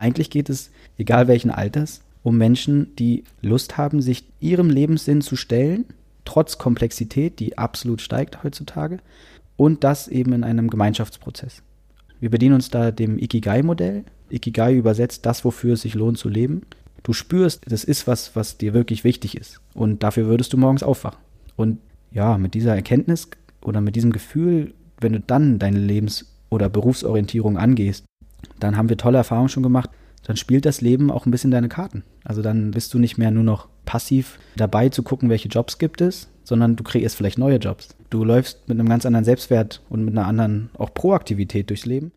Eigentlich geht es, egal welchen Alters, um Menschen, die Lust haben, sich ihrem Lebenssinn zu stellen, trotz Komplexität, die absolut steigt heutzutage, und das eben in einem Gemeinschaftsprozess. Wir bedienen uns da dem Ikigai-Modell. Ikigai übersetzt das, wofür es sich lohnt zu leben. Du spürst, das ist was, was dir wirklich wichtig ist. Und dafür würdest du morgens aufwachen. Und ja, mit dieser Erkenntnis oder mit diesem Gefühl, wenn du dann deine Lebens- oder Berufsorientierung angehst, dann haben wir tolle Erfahrungen schon gemacht. Dann spielt das Leben auch ein bisschen deine Karten. Also dann bist du nicht mehr nur noch passiv dabei zu gucken, welche Jobs gibt es, sondern du kreierst vielleicht neue Jobs. Du läufst mit einem ganz anderen Selbstwert und mit einer anderen auch Proaktivität durchs Leben.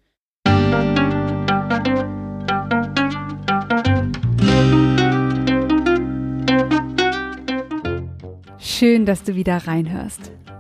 Schön, dass du wieder reinhörst.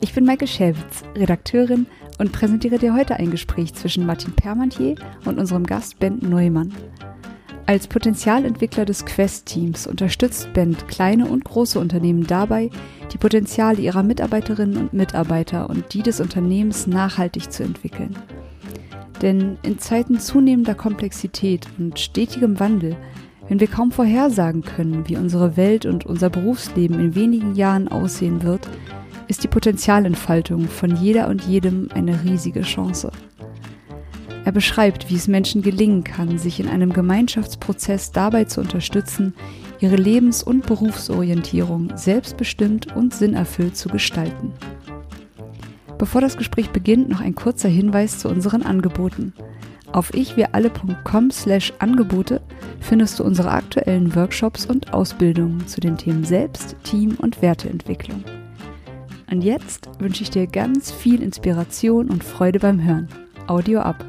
Ich bin Maike Schäwitz, Redakteurin und präsentiere dir heute ein Gespräch zwischen Martin Permantier und unserem Gast Ben Neumann. Als Potenzialentwickler des Quest-Teams unterstützt Bend kleine und große Unternehmen dabei, die Potenziale ihrer Mitarbeiterinnen und Mitarbeiter und die des Unternehmens nachhaltig zu entwickeln. Denn in Zeiten zunehmender Komplexität und stetigem Wandel, wenn wir kaum vorhersagen können, wie unsere Welt und unser Berufsleben in wenigen Jahren aussehen wird, ist die Potenzialentfaltung von jeder und jedem eine riesige Chance. Er beschreibt, wie es Menschen gelingen kann, sich in einem Gemeinschaftsprozess dabei zu unterstützen, ihre Lebens- und Berufsorientierung selbstbestimmt und sinnerfüllt zu gestalten. Bevor das Gespräch beginnt, noch ein kurzer Hinweis zu unseren Angeboten. Auf ichwiralle.com slash Angebote findest du unsere aktuellen Workshops und Ausbildungen zu den Themen Selbst, Team und Werteentwicklung. Und jetzt wünsche ich dir ganz viel Inspiration und Freude beim Hören. Audio ab.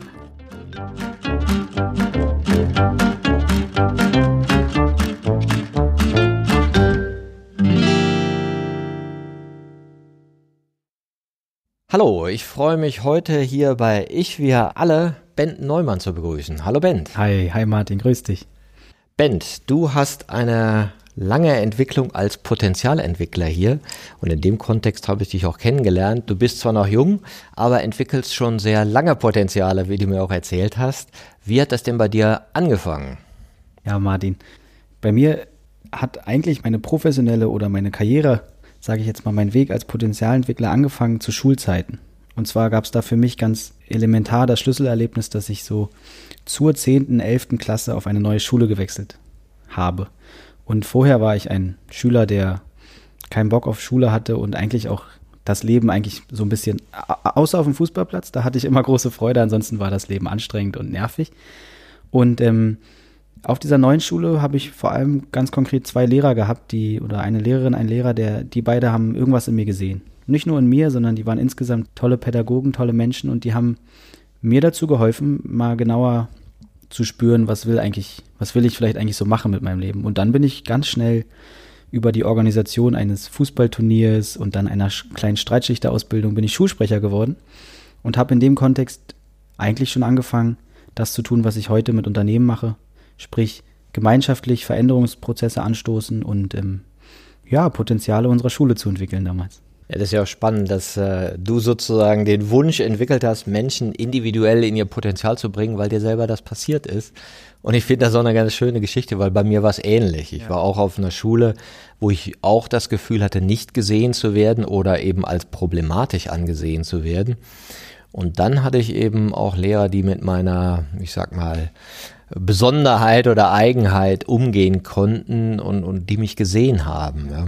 Hallo, ich freue mich heute hier bei Ich wir alle Bent Neumann zu begrüßen. Hallo Bent. Hi, hi Martin, grüß dich. Bent, du hast eine lange Entwicklung als Potenzialentwickler hier und in dem Kontext habe ich dich auch kennengelernt. Du bist zwar noch jung, aber entwickelst schon sehr lange Potenziale, wie du mir auch erzählt hast. Wie hat das denn bei dir angefangen? Ja, Martin, bei mir hat eigentlich meine professionelle oder meine Karriere sage ich jetzt mal, mein Weg als Potenzialentwickler angefangen zu Schulzeiten. Und zwar gab es da für mich ganz elementar das Schlüsselerlebnis, dass ich so zur 10., 11. Klasse auf eine neue Schule gewechselt habe. Und vorher war ich ein Schüler, der keinen Bock auf Schule hatte und eigentlich auch das Leben eigentlich so ein bisschen, außer auf dem Fußballplatz, da hatte ich immer große Freude, ansonsten war das Leben anstrengend und nervig. Und ähm, auf dieser neuen Schule habe ich vor allem ganz konkret zwei Lehrer gehabt, die, oder eine Lehrerin, ein Lehrer, der, die beide haben irgendwas in mir gesehen. Nicht nur in mir, sondern die waren insgesamt tolle Pädagogen, tolle Menschen und die haben mir dazu geholfen, mal genauer zu spüren, was will eigentlich, was will ich vielleicht eigentlich so machen mit meinem Leben. Und dann bin ich ganz schnell über die Organisation eines Fußballturniers und dann einer kleinen Streitschichterausbildung bin ich Schulsprecher geworden und habe in dem Kontext eigentlich schon angefangen, das zu tun, was ich heute mit Unternehmen mache, sprich gemeinschaftlich Veränderungsprozesse anstoßen und ähm, ja, Potenziale unserer Schule zu entwickeln damals. Ja, das ist ja auch spannend, dass äh, du sozusagen den Wunsch entwickelt hast, Menschen individuell in ihr Potenzial zu bringen, weil dir selber das passiert ist. Und ich finde das auch eine ganz schöne Geschichte, weil bei mir war es ähnlich. Ich ja. war auch auf einer Schule, wo ich auch das Gefühl hatte, nicht gesehen zu werden oder eben als problematisch angesehen zu werden. Und dann hatte ich eben auch Lehrer, die mit meiner, ich sag mal, Besonderheit oder Eigenheit umgehen konnten und, und die mich gesehen haben. Ja.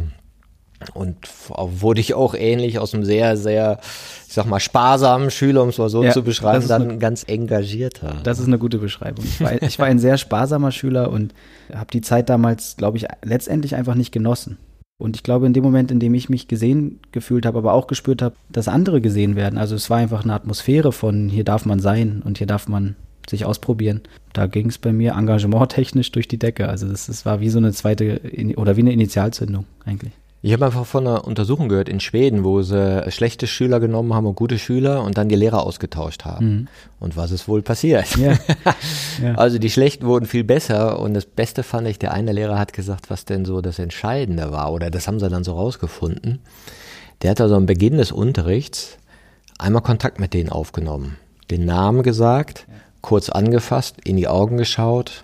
Und wurde ich auch ähnlich aus einem sehr, sehr, ich sag mal, sparsamen Schüler, um es mal so ja, zu beschreiben, dann eine, ganz engagierter. Das ist eine gute Beschreibung. Ich war, ich war ein sehr sparsamer Schüler und habe die Zeit damals, glaube ich, letztendlich einfach nicht genossen. Und ich glaube, in dem Moment, in dem ich mich gesehen gefühlt habe, aber auch gespürt habe, dass andere gesehen werden, also es war einfach eine Atmosphäre von hier darf man sein und hier darf man sich ausprobieren. Da ging es bei mir engagementtechnisch durch die Decke. Also das, das war wie so eine zweite oder wie eine Initialzündung eigentlich. Ich habe einfach von einer Untersuchung gehört in Schweden, wo sie schlechte Schüler genommen haben und gute Schüler und dann die Lehrer ausgetauscht haben. Mhm. Und was ist wohl passiert? Ja. ja. Also die Schlechten wurden viel besser und das Beste fand ich, der eine Lehrer hat gesagt, was denn so das Entscheidende war oder das haben sie dann so rausgefunden. Der hat also am Beginn des Unterrichts einmal Kontakt mit denen aufgenommen, den Namen gesagt, ja. kurz angefasst, in die Augen geschaut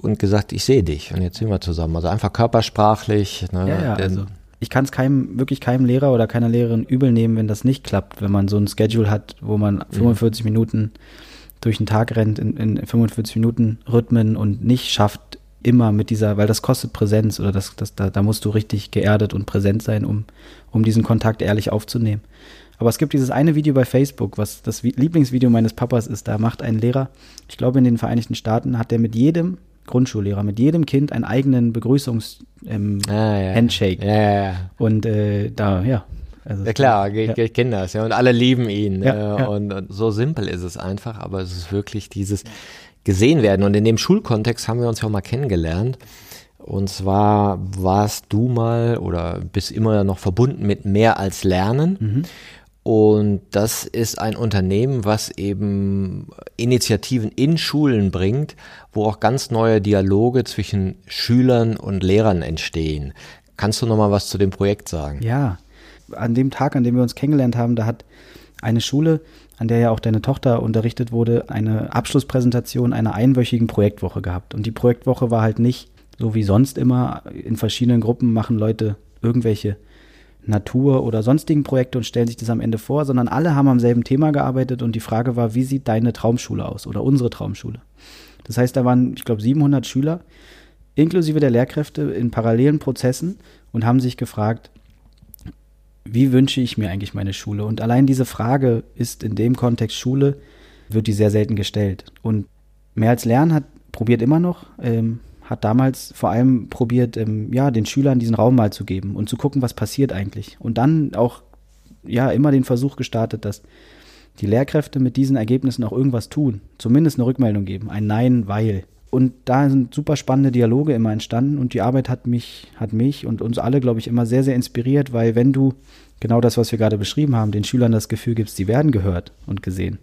und gesagt, ich sehe dich und jetzt sind wir zusammen. Also einfach körpersprachlich. Ne, ja, ja, also ich kann es keinem, wirklich keinem Lehrer oder keiner Lehrerin übel nehmen, wenn das nicht klappt, wenn man so ein Schedule hat, wo man 45 mhm. Minuten durch den Tag rennt in, in 45 Minuten Rhythmen und nicht schafft, immer mit dieser, weil das kostet Präsenz oder das, das, da, da musst du richtig geerdet und präsent sein, um, um diesen Kontakt ehrlich aufzunehmen. Aber es gibt dieses eine Video bei Facebook, was das Lieblingsvideo meines Papas ist. Da macht ein Lehrer, ich glaube in den Vereinigten Staaten, hat der mit jedem Grundschullehrer, mit jedem Kind einen eigenen Begrüßungs-Handshake. Ähm, ah, ja. ja, ja, Und äh, da, ja. Also ja klar, ich, ich kenne das, ja. Und alle lieben ihn. Äh, und, und, so simpel ist es einfach, aber es ist wirklich dieses gesehen werden. Und in dem Schulkontext haben wir uns ja auch mal kennengelernt. Und zwar warst du mal oder bist immer noch verbunden mit mehr als Lernen. Mhm. Und das ist ein Unternehmen, was eben Initiativen in Schulen bringt, wo auch ganz neue Dialoge zwischen Schülern und Lehrern entstehen. Kannst du noch mal was zu dem Projekt sagen? Ja, an dem Tag, an dem wir uns kennengelernt haben, da hat eine Schule, an der ja auch deine Tochter unterrichtet wurde, eine Abschlusspräsentation einer einwöchigen Projektwoche gehabt. Und die Projektwoche war halt nicht so wie sonst immer. In verschiedenen Gruppen machen Leute irgendwelche Natur oder sonstigen Projekte und stellen sich das am Ende vor, sondern alle haben am selben Thema gearbeitet und die Frage war, wie sieht deine Traumschule aus oder unsere Traumschule? Das heißt, da waren, ich glaube, 700 Schüler, inklusive der Lehrkräfte in parallelen Prozessen und haben sich gefragt, wie wünsche ich mir eigentlich meine Schule? Und allein diese Frage ist in dem Kontext Schule, wird die sehr selten gestellt. Und mehr als Lernen hat probiert immer noch, ähm, hat damals vor allem probiert, ähm, ja, den Schülern diesen Raum mal zu geben und zu gucken, was passiert eigentlich. Und dann auch, ja, immer den Versuch gestartet, dass die Lehrkräfte mit diesen Ergebnissen auch irgendwas tun, zumindest eine Rückmeldung geben, ein Nein, weil. Und da sind super spannende Dialoge immer entstanden und die Arbeit hat mich, hat mich und uns alle, glaube ich, immer sehr, sehr inspiriert, weil wenn du genau das, was wir gerade beschrieben haben, den Schülern das Gefühl gibst, sie werden gehört und gesehen,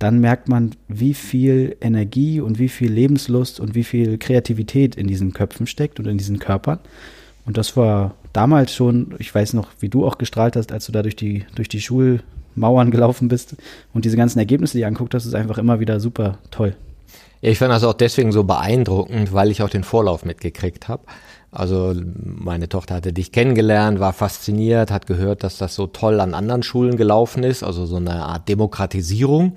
dann merkt man, wie viel Energie und wie viel Lebenslust und wie viel Kreativität in diesen Köpfen steckt und in diesen Körpern. Und das war damals schon, ich weiß noch, wie du auch gestrahlt hast, als du da durch die, durch die Schulmauern gelaufen bist und diese ganzen Ergebnisse, die anguckt hast, ist einfach immer wieder super toll. Ich fand das auch deswegen so beeindruckend, weil ich auch den Vorlauf mitgekriegt habe. Also meine Tochter hatte dich kennengelernt, war fasziniert, hat gehört, dass das so toll an anderen Schulen gelaufen ist, also so eine Art Demokratisierung.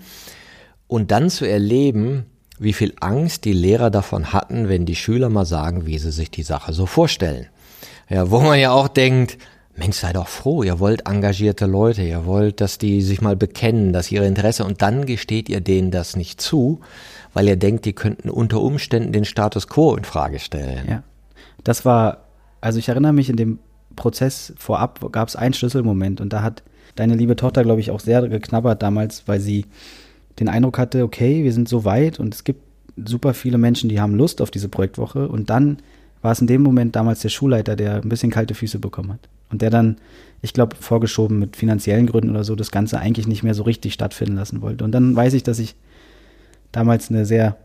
Und dann zu erleben, wie viel Angst die Lehrer davon hatten, wenn die Schüler mal sagen, wie sie sich die Sache so vorstellen. Ja, wo man ja auch denkt, Mensch, sei doch froh, ihr wollt engagierte Leute, ihr wollt, dass die sich mal bekennen, dass ihre Interesse, und dann gesteht ihr denen das nicht zu, weil ihr denkt, die könnten unter Umständen den Status quo in Frage stellen. Ja. Das war, also ich erinnere mich, in dem Prozess vorab gab es einen Schlüsselmoment und da hat deine liebe Tochter, glaube ich, auch sehr geknabbert damals, weil sie den Eindruck hatte, okay, wir sind so weit und es gibt super viele Menschen, die haben Lust auf diese Projektwoche. Und dann war es in dem Moment damals der Schulleiter, der ein bisschen kalte Füße bekommen hat. Und der dann, ich glaube, vorgeschoben mit finanziellen Gründen oder so, das Ganze eigentlich nicht mehr so richtig stattfinden lassen wollte. Und dann weiß ich, dass ich damals eine sehr,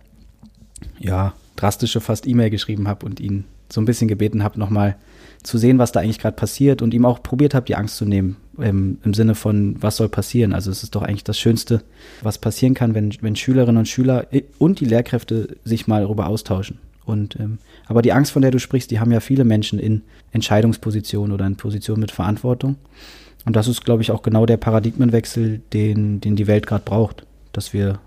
ja, drastische fast E-Mail geschrieben habe und ihn so ein bisschen gebeten habe, nochmal zu sehen, was da eigentlich gerade passiert und ihm auch probiert habe, die Angst zu nehmen, ähm, im Sinne von, was soll passieren. Also es ist doch eigentlich das Schönste, was passieren kann, wenn, wenn Schülerinnen und Schüler und die Lehrkräfte sich mal darüber austauschen. Und, ähm, aber die Angst, von der du sprichst, die haben ja viele Menschen in Entscheidungspositionen oder in Positionen mit Verantwortung. Und das ist, glaube ich, auch genau der Paradigmenwechsel, den, den die Welt gerade braucht. Dass wir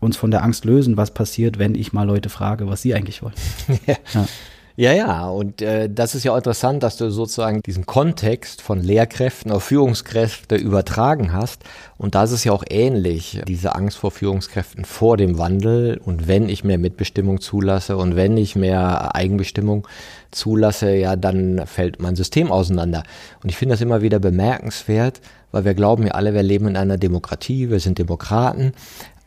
uns von der Angst lösen, was passiert, wenn ich mal Leute frage, was sie eigentlich wollen. ja. ja. Ja, ja, und äh, das ist ja auch interessant, dass du sozusagen diesen Kontext von Lehrkräften auf Führungskräfte übertragen hast. Und da ist es ja auch ähnlich, diese Angst vor Führungskräften vor dem Wandel. Und wenn ich mehr Mitbestimmung zulasse und wenn ich mehr Eigenbestimmung zulasse, ja, dann fällt mein System auseinander. Und ich finde das immer wieder bemerkenswert, weil wir glauben ja alle, wir leben in einer Demokratie, wir sind Demokraten.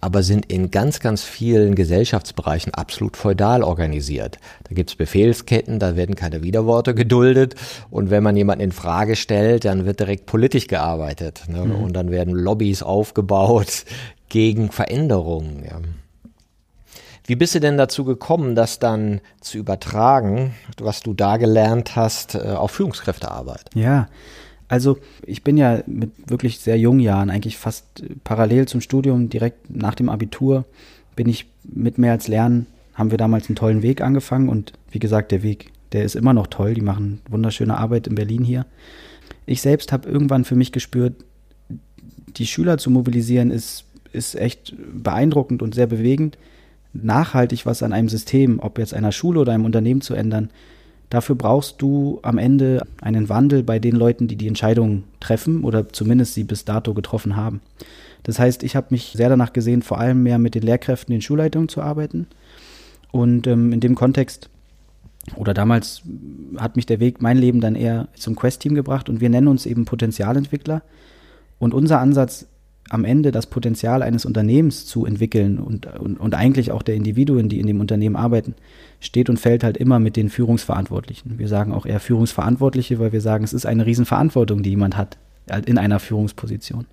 Aber sind in ganz, ganz vielen Gesellschaftsbereichen absolut feudal organisiert. Da gibt's Befehlsketten, da werden keine Widerworte geduldet und wenn man jemanden in Frage stellt, dann wird direkt politisch gearbeitet ne? mhm. und dann werden Lobbys aufgebaut gegen Veränderungen. Ja. Wie bist du denn dazu gekommen, das dann zu übertragen, was du da gelernt hast, äh, auf Führungskräftearbeit? Ja, also ich bin ja mit wirklich sehr jungen Jahren, eigentlich fast parallel zum Studium, direkt nach dem Abitur, bin ich mit mehr als Lernen, haben wir damals einen tollen Weg angefangen und wie gesagt, der Weg, der ist immer noch toll. Die machen wunderschöne Arbeit in Berlin hier. Ich selbst habe irgendwann für mich gespürt, die Schüler zu mobilisieren ist, ist echt beeindruckend und sehr bewegend. Nachhaltig was an einem System, ob jetzt einer Schule oder einem Unternehmen zu ändern, Dafür brauchst du am Ende einen Wandel bei den Leuten, die die Entscheidungen treffen oder zumindest sie bis dato getroffen haben. Das heißt, ich habe mich sehr danach gesehen, vor allem mehr mit den Lehrkräften in Schulleitungen zu arbeiten. Und ähm, in dem Kontext oder damals hat mich der Weg, mein Leben dann eher zum Quest-Team gebracht und wir nennen uns eben Potenzialentwickler. Und unser Ansatz am Ende das Potenzial eines Unternehmens zu entwickeln und, und, und eigentlich auch der Individuen, die in dem Unternehmen arbeiten, steht und fällt halt immer mit den Führungsverantwortlichen. Wir sagen auch eher Führungsverantwortliche, weil wir sagen, es ist eine Riesenverantwortung, die jemand hat halt in einer Führungsposition.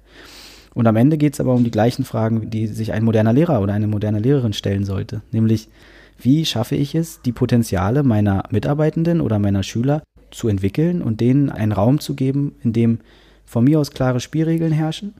Und am Ende geht es aber um die gleichen Fragen, die sich ein moderner Lehrer oder eine moderne Lehrerin stellen sollte. Nämlich, wie schaffe ich es, die Potenziale meiner Mitarbeitenden oder meiner Schüler zu entwickeln und denen einen Raum zu geben, in dem von mir aus klare Spielregeln herrschen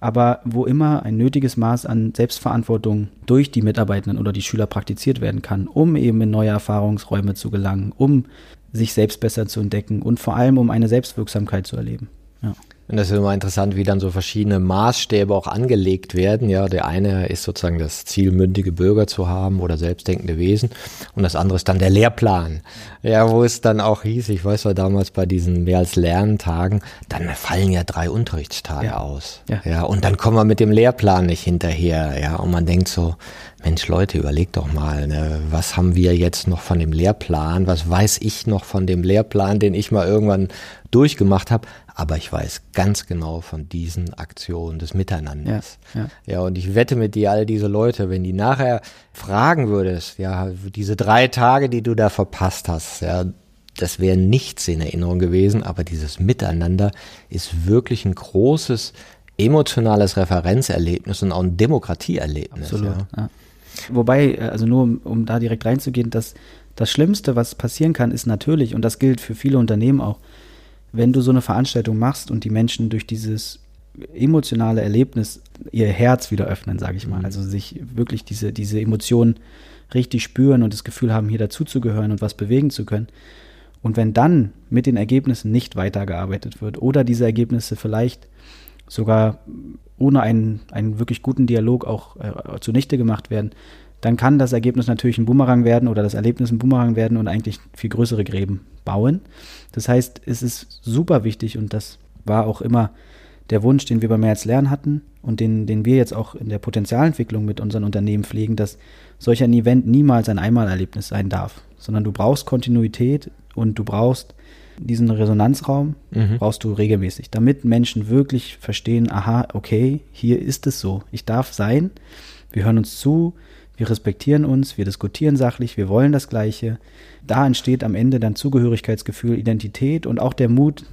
aber wo immer ein nötiges Maß an Selbstverantwortung durch die Mitarbeitenden oder die Schüler praktiziert werden kann, um eben in neue Erfahrungsräume zu gelangen, um sich selbst besser zu entdecken und vor allem um eine Selbstwirksamkeit zu erleben. Ja. Und das ist immer interessant, wie dann so verschiedene Maßstäbe auch angelegt werden. Ja, der eine ist sozusagen das Ziel, mündige Bürger zu haben oder selbstdenkende Wesen. Und das andere ist dann der Lehrplan. Ja, wo es dann auch hieß, ich weiß war damals bei diesen mehr als Lerntagen, dann fallen ja drei Unterrichtstage ja. aus. Ja. ja, und dann kommen wir mit dem Lehrplan nicht hinterher. Ja, und man denkt so, Mensch, Leute, überlegt doch mal, ne, was haben wir jetzt noch von dem Lehrplan? Was weiß ich noch von dem Lehrplan, den ich mal irgendwann durchgemacht habe? Aber ich weiß ganz genau von diesen Aktionen des Miteinanders. Ja, ja. ja, und ich wette mit dir, all diese Leute, wenn die nachher fragen würdest, ja, diese drei Tage, die du da verpasst hast, ja, das wäre nichts in Erinnerung gewesen, aber dieses Miteinander ist wirklich ein großes emotionales Referenzerlebnis und auch ein Demokratieerlebnis. Absolut, ja. ja. Wobei, äh, also nur um, um da direkt reinzugehen, dass das Schlimmste, was passieren kann, ist natürlich, und das gilt für viele Unternehmen auch, wenn du so eine Veranstaltung machst und die Menschen durch dieses emotionale Erlebnis ihr Herz wieder öffnen, sage ich mal, mhm. also sich wirklich diese, diese Emotionen richtig spüren und das Gefühl haben, hier dazuzugehören und was bewegen zu können. Und wenn dann mit den Ergebnissen nicht weitergearbeitet wird oder diese Ergebnisse vielleicht sogar ohne einen, einen wirklich guten Dialog auch äh, zunichte gemacht werden, dann kann das Ergebnis natürlich ein Boomerang werden oder das Erlebnis ein Boomerang werden und eigentlich viel größere Gräben bauen. Das heißt, es ist super wichtig und das war auch immer der Wunsch, den wir bei Mehr als Lernen hatten und den, den wir jetzt auch in der Potenzialentwicklung mit unseren Unternehmen pflegen, dass solch ein Event niemals ein Einmalerlebnis sein darf, sondern du brauchst Kontinuität und du brauchst diesen Resonanzraum, mhm. brauchst du regelmäßig, damit Menschen wirklich verstehen, aha, okay, hier ist es so, ich darf sein, wir hören uns zu, wir respektieren uns, wir diskutieren sachlich, wir wollen das Gleiche. Da entsteht am Ende dann Zugehörigkeitsgefühl, Identität und auch der Mut,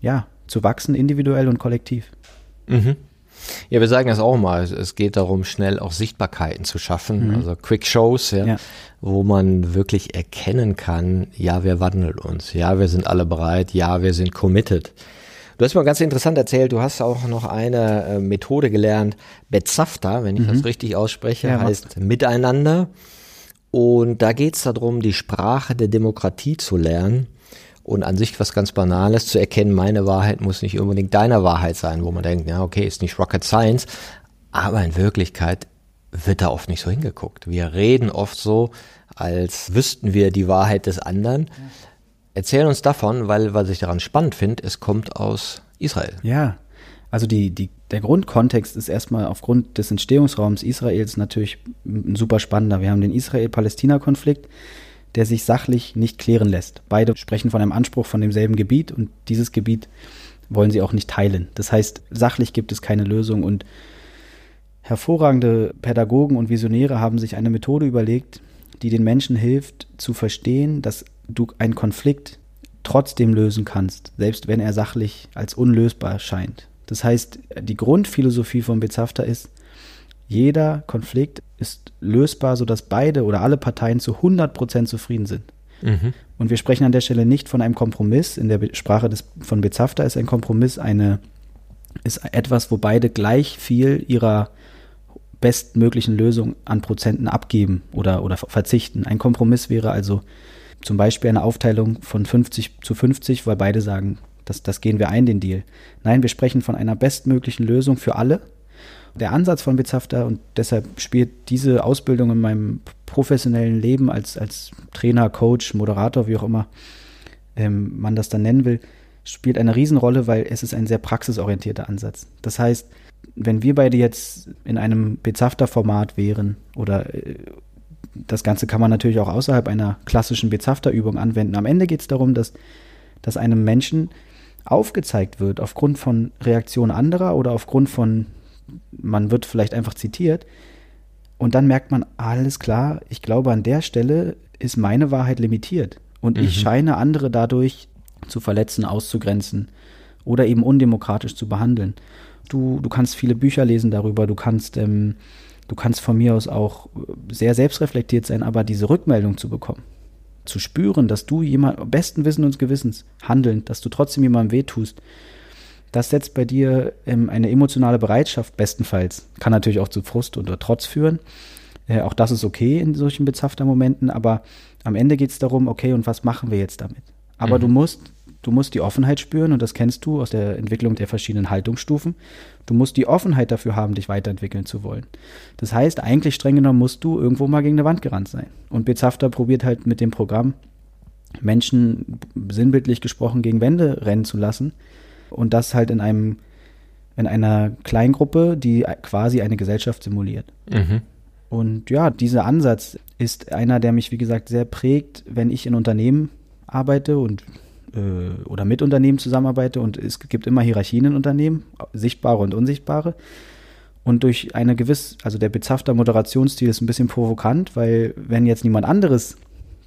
ja, zu wachsen, individuell und kollektiv. Mhm. Ja, wir sagen das auch mal. Es geht darum, schnell auch Sichtbarkeiten zu schaffen, mhm. also Quick Shows, ja, ja, wo man wirklich erkennen kann, ja, wir wandeln uns, ja, wir sind alle bereit, ja, wir sind committed. Du hast mal ganz interessant erzählt, du hast auch noch eine äh, Methode gelernt, Bezafta, wenn ich mhm. das richtig ausspreche, ja, heißt Miteinander. Und da geht es darum, die Sprache der Demokratie zu lernen und an sich was ganz Banales zu erkennen, meine Wahrheit muss nicht unbedingt deine Wahrheit sein, wo man denkt, ja, okay, ist nicht Rocket Science, aber in Wirklichkeit wird da oft nicht so hingeguckt. Wir reden oft so, als wüssten wir die Wahrheit des anderen. Erzähl uns davon, weil was ich daran spannend finde, es kommt aus Israel. Ja, also die, die, der Grundkontext ist erstmal aufgrund des Entstehungsraums Israels natürlich ein super spannender. Wir haben den Israel-Palästina-Konflikt, der sich sachlich nicht klären lässt. Beide sprechen von einem Anspruch von demselben Gebiet und dieses Gebiet wollen sie auch nicht teilen. Das heißt, sachlich gibt es keine Lösung und hervorragende Pädagogen und Visionäre haben sich eine Methode überlegt, die den Menschen hilft zu verstehen, dass du einen Konflikt trotzdem lösen kannst, selbst wenn er sachlich als unlösbar scheint. Das heißt, die Grundphilosophie von Bezafta ist, jeder Konflikt ist lösbar, sodass beide oder alle Parteien zu 100% zufrieden sind. Mhm. Und wir sprechen an der Stelle nicht von einem Kompromiss. In der Sprache des, von Bezafta ist ein Kompromiss eine, ist etwas, wo beide gleich viel ihrer bestmöglichen Lösung an Prozenten abgeben oder, oder verzichten. Ein Kompromiss wäre also zum Beispiel eine Aufteilung von 50 zu 50, weil beide sagen, das, das gehen wir ein, den Deal. Nein, wir sprechen von einer bestmöglichen Lösung für alle. Der Ansatz von Bizafta und deshalb spielt diese Ausbildung in meinem professionellen Leben als, als Trainer, Coach, Moderator, wie auch immer ähm, man das dann nennen will, spielt eine Riesenrolle, weil es ist ein sehr praxisorientierter Ansatz. Das heißt, wenn wir beide jetzt in einem Bezafter-Format wären oder äh, das Ganze kann man natürlich auch außerhalb einer klassischen Bezafter-Übung anwenden. Am Ende geht es darum, dass, dass einem Menschen aufgezeigt wird, aufgrund von Reaktionen anderer oder aufgrund von, man wird vielleicht einfach zitiert, und dann merkt man, alles klar, ich glaube, an der Stelle ist meine Wahrheit limitiert. Und mhm. ich scheine andere dadurch zu verletzen, auszugrenzen oder eben undemokratisch zu behandeln. Du, du kannst viele Bücher lesen darüber, du kannst, ähm, du kannst von mir aus auch sehr selbstreflektiert sein, aber diese Rückmeldung zu bekommen, zu spüren, dass du jemand, besten Wissen und Gewissens handeln, dass du trotzdem jemandem wehtust, das setzt bei dir ähm, eine emotionale Bereitschaft bestenfalls. Kann natürlich auch zu Frust oder Trotz führen. Äh, auch das ist okay in solchen bezafter Momenten, aber am Ende geht es darum, okay, und was machen wir jetzt damit? Aber mhm. du musst, du musst die Offenheit spüren, und das kennst du aus der Entwicklung der verschiedenen Haltungsstufen. Du musst die Offenheit dafür haben, dich weiterentwickeln zu wollen. Das heißt, eigentlich streng genommen musst du irgendwo mal gegen eine Wand gerannt sein. Und Bezafter probiert halt mit dem Programm, Menschen sinnbildlich gesprochen gegen Wände rennen zu lassen und das halt in einem in einer Kleingruppe, die quasi eine Gesellschaft simuliert. Mhm. Und ja, dieser Ansatz ist einer, der mich, wie gesagt, sehr prägt, wenn ich in Unternehmen arbeite und äh, oder mit Unternehmen zusammenarbeite und es gibt immer Hierarchien in Unternehmen, sichtbare und unsichtbare. Und durch eine gewisse, also der bezafter Moderationsstil ist ein bisschen provokant, weil wenn jetzt niemand anderes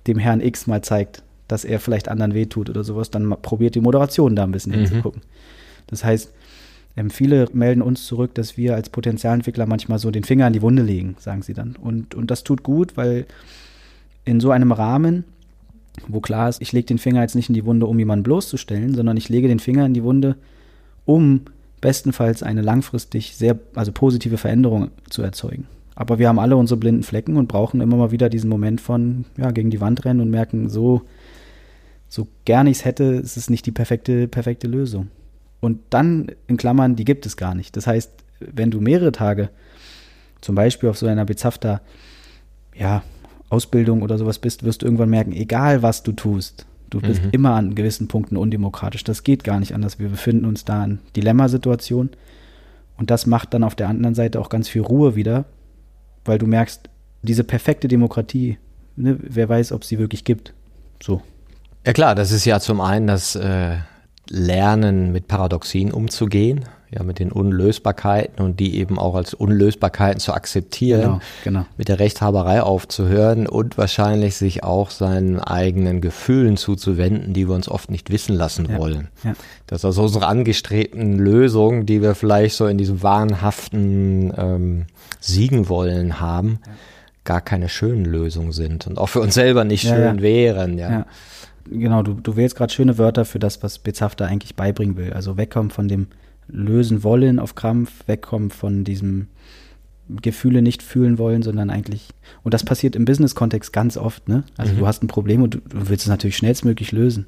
dem Herrn X mal zeigt, dass er vielleicht anderen wehtut oder sowas, dann probiert die Moderation da ein bisschen mhm. hinzugucken. Das heißt, ähm, viele melden uns zurück, dass wir als Potenzialentwickler manchmal so den Finger an die Wunde legen, sagen sie dann. Und, und das tut gut, weil in so einem Rahmen, wo klar ist, ich lege den Finger jetzt nicht in die Wunde, um jemanden bloßzustellen, sondern ich lege den Finger in die Wunde, um bestenfalls eine langfristig sehr, also positive Veränderung zu erzeugen. Aber wir haben alle unsere blinden Flecken und brauchen immer mal wieder diesen Moment von, ja, gegen die Wand rennen und merken, so so gern ich es hätte, ist es nicht die perfekte, perfekte Lösung. Und dann, in Klammern, die gibt es gar nicht. Das heißt, wenn du mehrere Tage zum Beispiel auf so einer bezafter ja, Ausbildung oder sowas bist, wirst du irgendwann merken, egal was du tust, du bist mhm. immer an gewissen Punkten undemokratisch. Das geht gar nicht anders. Wir befinden uns da in Dilemmasituation. Und das macht dann auf der anderen Seite auch ganz viel Ruhe wieder, weil du merkst, diese perfekte Demokratie, ne, wer weiß, ob es sie wirklich gibt. So. Ja klar, das ist ja zum einen das äh, Lernen mit Paradoxien umzugehen, ja, mit den Unlösbarkeiten und die eben auch als Unlösbarkeiten zu akzeptieren, genau, genau. mit der Rechthaberei aufzuhören und wahrscheinlich sich auch seinen eigenen Gefühlen zuzuwenden, die wir uns oft nicht wissen lassen ja, wollen. Ja. Dass also unsere angestrebten Lösungen, die wir vielleicht so in diesem wahnhaften ähm, Siegen wollen haben, ja. gar keine schönen Lösungen sind und auch für uns selber nicht schön wären. ja genau, du, du wählst gerade schöne Wörter für das, was Bezafter eigentlich beibringen will. Also wegkommen von dem Lösen wollen auf Krampf, wegkommen von diesem Gefühle nicht fühlen wollen, sondern eigentlich, und das passiert im Business-Kontext ganz oft, ne? Also mhm. du hast ein Problem und du, du willst es natürlich schnellstmöglich lösen.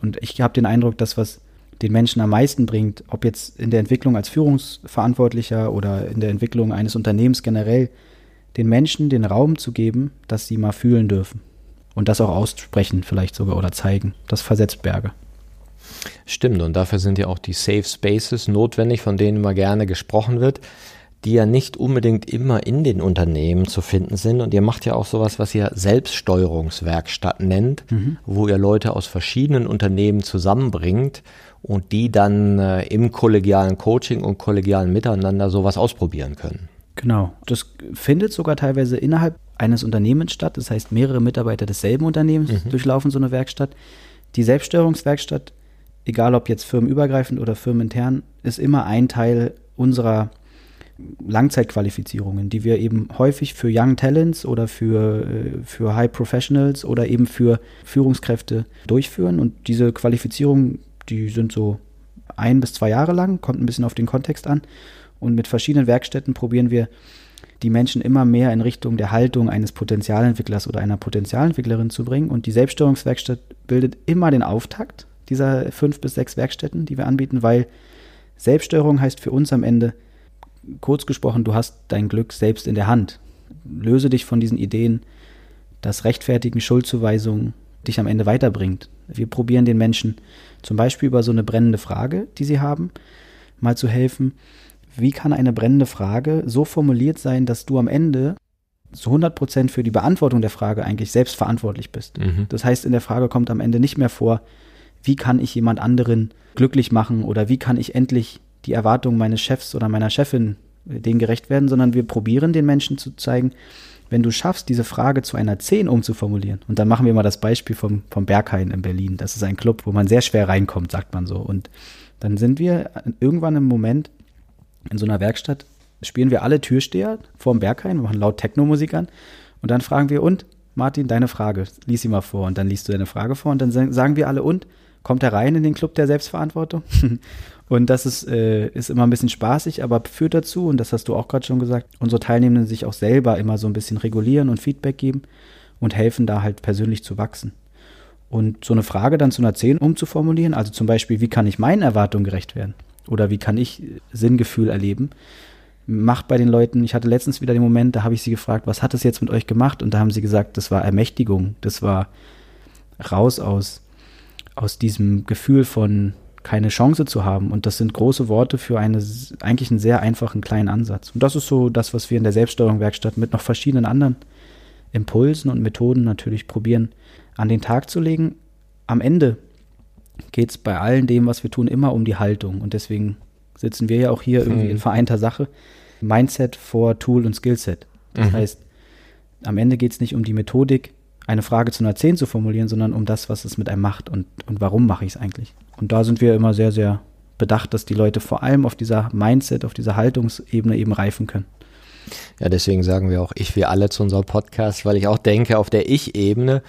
Und ich habe den Eindruck, dass was den Menschen am meisten bringt, ob jetzt in der Entwicklung als Führungsverantwortlicher oder in der Entwicklung eines Unternehmens generell, den Menschen den Raum zu geben, dass sie mal fühlen dürfen und das auch aussprechen vielleicht sogar oder zeigen. Das versetzt Berge. Stimmt, und dafür sind ja auch die Safe Spaces notwendig, von denen immer gerne gesprochen wird, die ja nicht unbedingt immer in den Unternehmen zu finden sind. Und ihr macht ja auch sowas, was ihr Selbststeuerungswerkstatt nennt, mhm. wo ihr Leute aus verschiedenen Unternehmen zusammenbringt und die dann äh, im kollegialen Coaching und kollegialen Miteinander sowas ausprobieren können. Genau. Das findet sogar teilweise innerhalb eines Unternehmens statt. Das heißt, mehrere Mitarbeiter desselben Unternehmens mhm. durchlaufen so eine Werkstatt. Die Selbststeuerungswerkstatt, egal ob jetzt firmenübergreifend oder firmenintern, ist immer ein Teil unserer Langzeitqualifizierungen, die wir eben häufig für Young Talents oder für, äh, für High Professionals oder eben für Führungskräfte durchführen. Und diese Qualifizierungen, die sind so ein bis zwei Jahre lang, kommt ein bisschen auf den Kontext an. Und mit verschiedenen Werkstätten probieren wir die Menschen immer mehr in Richtung der Haltung eines Potenzialentwicklers oder einer Potenzialentwicklerin zu bringen. Und die Selbststeuerungswerkstatt bildet immer den Auftakt dieser fünf bis sechs Werkstätten, die wir anbieten, weil Selbststeuerung heißt für uns am Ende, kurz gesprochen, du hast dein Glück selbst in der Hand. Löse dich von diesen Ideen, dass Rechtfertigen, Schuldzuweisungen dich am Ende weiterbringt. Wir probieren den Menschen zum Beispiel über so eine brennende Frage, die sie haben, mal zu helfen. Wie kann eine brennende Frage so formuliert sein, dass du am Ende zu 100 Prozent für die Beantwortung der Frage eigentlich selbst verantwortlich bist? Mhm. Das heißt, in der Frage kommt am Ende nicht mehr vor, wie kann ich jemand anderen glücklich machen oder wie kann ich endlich die Erwartungen meines Chefs oder meiner Chefin äh, denen gerecht werden, sondern wir probieren den Menschen zu zeigen, wenn du schaffst, diese Frage zu einer 10 umzuformulieren, und dann machen wir mal das Beispiel vom, vom Berghain in Berlin. Das ist ein Club, wo man sehr schwer reinkommt, sagt man so. Und dann sind wir irgendwann im Moment in so einer Werkstatt, spielen wir alle Türsteher vorm Berghain, machen laut Techno-Musik an und dann fragen wir, und Martin, deine Frage, lies sie mal vor. Und dann liest du deine Frage vor und dann sagen wir alle, und kommt er rein in den Club der Selbstverantwortung? Und das ist, äh, ist immer ein bisschen spaßig, aber führt dazu, und das hast du auch gerade schon gesagt, unsere Teilnehmenden sich auch selber immer so ein bisschen regulieren und Feedback geben und helfen da halt persönlich zu wachsen. Und so eine Frage dann zu einer 10 umzuformulieren, also zum Beispiel, wie kann ich meinen Erwartungen gerecht werden? Oder wie kann ich Sinngefühl erleben? Macht bei den Leuten, ich hatte letztens wieder den Moment, da habe ich sie gefragt, was hat das jetzt mit euch gemacht? Und da haben sie gesagt, das war Ermächtigung, das war raus aus, aus diesem Gefühl von, keine Chance zu haben. Und das sind große Worte für eine, eigentlich einen sehr einfachen kleinen Ansatz. Und das ist so das, was wir in der Selbststeuerung-Werkstatt mit noch verschiedenen anderen Impulsen und Methoden natürlich probieren an den Tag zu legen. Am Ende geht es bei allen dem, was wir tun, immer um die Haltung. Und deswegen sitzen wir ja auch hier irgendwie mhm. in vereinter Sache. Mindset vor Tool und Skillset. Das mhm. heißt, am Ende geht es nicht um die Methodik, eine Frage zu einer 10 zu formulieren, sondern um das, was es mit einem macht und, und warum mache ich es eigentlich. Und da sind wir immer sehr, sehr bedacht, dass die Leute vor allem auf dieser Mindset, auf dieser Haltungsebene eben reifen können. Ja, deswegen sagen wir auch ich, wir alle zu unserem Podcast, weil ich auch denke, auf der Ich-Ebene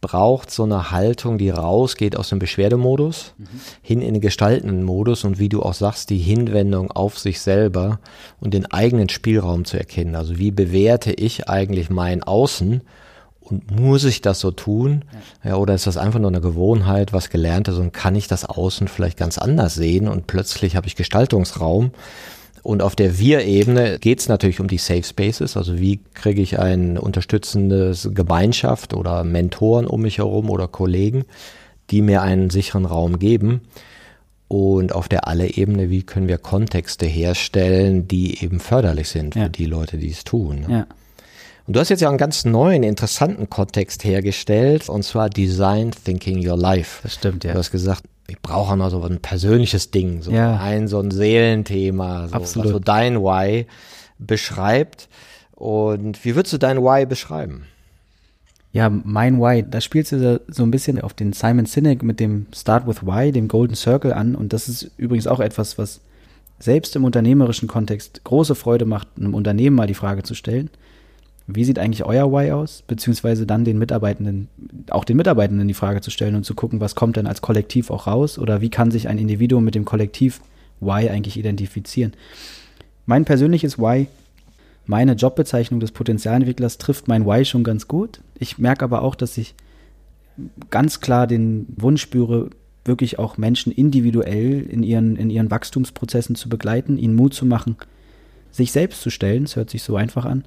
braucht so eine Haltung, die rausgeht aus dem Beschwerdemodus mhm. hin in den gestaltenden Modus und wie du auch sagst, die Hinwendung auf sich selber und den eigenen Spielraum zu erkennen. Also wie bewerte ich eigentlich mein Außen und muss ich das so tun? Ja. ja. oder ist das einfach nur eine Gewohnheit, was gelernt ist und kann ich das Außen vielleicht ganz anders sehen und plötzlich habe ich Gestaltungsraum? Und auf der Wir-Ebene geht es natürlich um die Safe Spaces, also wie kriege ich ein unterstützendes Gemeinschaft oder Mentoren um mich herum oder Kollegen, die mir einen sicheren Raum geben. Und auf der Alle-Ebene, wie können wir Kontexte herstellen, die eben förderlich sind für ja. die Leute, die es tun. Ne? Ja. Und du hast jetzt ja einen ganz neuen, interessanten Kontext hergestellt, und zwar Design Thinking Your Life. Das stimmt, ja. Du hast gesagt, ich brauche noch so ein persönliches Ding, so ja. ein, so ein Seelenthema, so, Absolut. was so dein Why beschreibt. Und wie würdest du dein Why beschreiben? Ja, mein Why, da spielst du so ein bisschen auf den Simon Sinek mit dem Start with Why, dem Golden Circle an. Und das ist übrigens auch etwas, was selbst im unternehmerischen Kontext große Freude macht, einem Unternehmen mal die Frage zu stellen wie sieht eigentlich euer Why aus? Beziehungsweise dann den Mitarbeitenden, auch den Mitarbeitenden die Frage zu stellen und zu gucken, was kommt denn als Kollektiv auch raus? Oder wie kann sich ein Individuum mit dem Kollektiv Why eigentlich identifizieren? Mein persönliches Why, meine Jobbezeichnung des Potenzialentwicklers trifft mein Why schon ganz gut. Ich merke aber auch, dass ich ganz klar den Wunsch spüre, wirklich auch Menschen individuell in ihren, in ihren Wachstumsprozessen zu begleiten, ihnen Mut zu machen, sich selbst zu stellen, es hört sich so einfach an,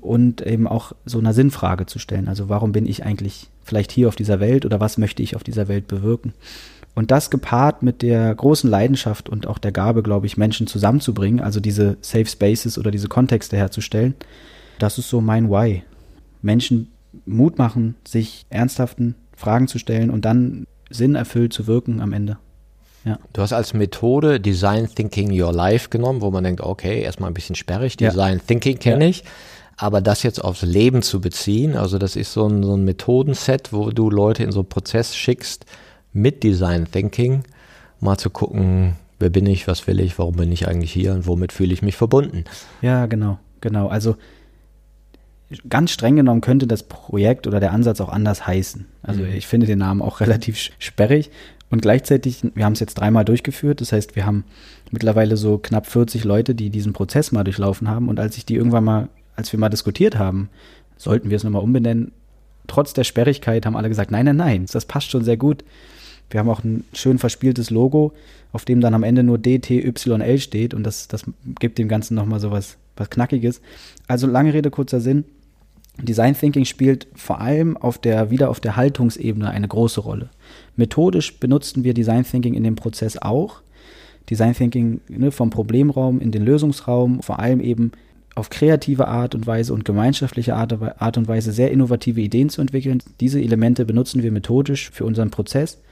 und eben auch so einer Sinnfrage zu stellen. Also warum bin ich eigentlich vielleicht hier auf dieser Welt oder was möchte ich auf dieser Welt bewirken? Und das gepaart mit der großen Leidenschaft und auch der Gabe, glaube ich, Menschen zusammenzubringen, also diese Safe Spaces oder diese Kontexte herzustellen, das ist so mein Why. Menschen Mut machen, sich ernsthaften Fragen zu stellen und dann sinnerfüllt zu wirken am Ende. Ja. Du hast als Methode Design Thinking Your Life genommen, wo man denkt, okay, erstmal ein bisschen sperrig, Design ja. Thinking kenne ja. ich. Aber das jetzt aufs Leben zu beziehen, also das ist so ein, so ein Methodenset, wo du Leute in so einen Prozess schickst mit Design Thinking, mal zu gucken, wer bin ich, was will ich, warum bin ich eigentlich hier und womit fühle ich mich verbunden. Ja, genau, genau. Also ganz streng genommen könnte das Projekt oder der Ansatz auch anders heißen. Also mhm. ich finde den Namen auch relativ sperrig. Und gleichzeitig, wir haben es jetzt dreimal durchgeführt, das heißt, wir haben mittlerweile so knapp 40 Leute, die diesen Prozess mal durchlaufen haben. Und als ich die irgendwann mal, als wir mal diskutiert haben, sollten wir es nochmal umbenennen, trotz der Sperrigkeit haben alle gesagt, nein, nein, nein, das passt schon sehr gut. Wir haben auch ein schön verspieltes Logo, auf dem dann am Ende nur DTYL steht und das, das gibt dem Ganzen nochmal so was, was Knackiges. Also lange Rede, kurzer Sinn. Design Thinking spielt vor allem auf der, wieder auf der Haltungsebene eine große Rolle. Methodisch benutzten wir Design Thinking in dem Prozess auch. Design Thinking ne, vom Problemraum in den Lösungsraum, vor allem eben auf kreative Art und Weise und gemeinschaftliche Art, und Weise sehr innovative Ideen zu entwickeln. Diese Elemente benutzen wir methodisch für unseren Prozess.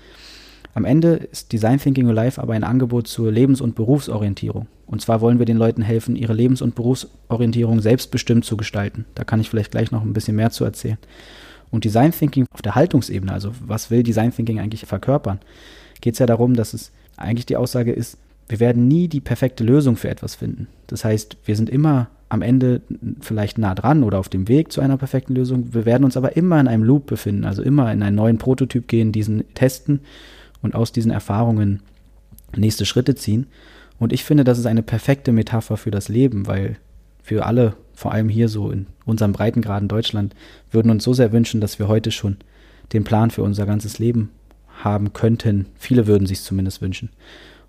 Am Ende ist Design Thinking Alive aber ein Angebot zur Lebens- und Berufsorientierung. Und zwar wollen wir den Leuten helfen, ihre Lebens- und Berufsorientierung selbstbestimmt zu gestalten. Da kann ich vielleicht gleich noch ein bisschen mehr zu erzählen. Und Design Thinking auf der Haltungsebene, also was will Design Thinking eigentlich verkörpern, geht es ja darum, dass es eigentlich die Aussage ist, wir werden nie die perfekte Lösung für etwas finden. Das heißt, wir sind immer am Ende vielleicht nah dran oder auf dem Weg zu einer perfekten Lösung. Wir werden uns aber immer in einem Loop befinden, also immer in einen neuen Prototyp gehen, diesen testen und aus diesen Erfahrungen nächste Schritte ziehen. Und ich finde, das ist eine perfekte Metapher für das Leben, weil wir alle, vor allem hier so in unserem Breitengraden Deutschland, würden uns so sehr wünschen, dass wir heute schon den Plan für unser ganzes Leben haben könnten. Viele würden sich zumindest wünschen.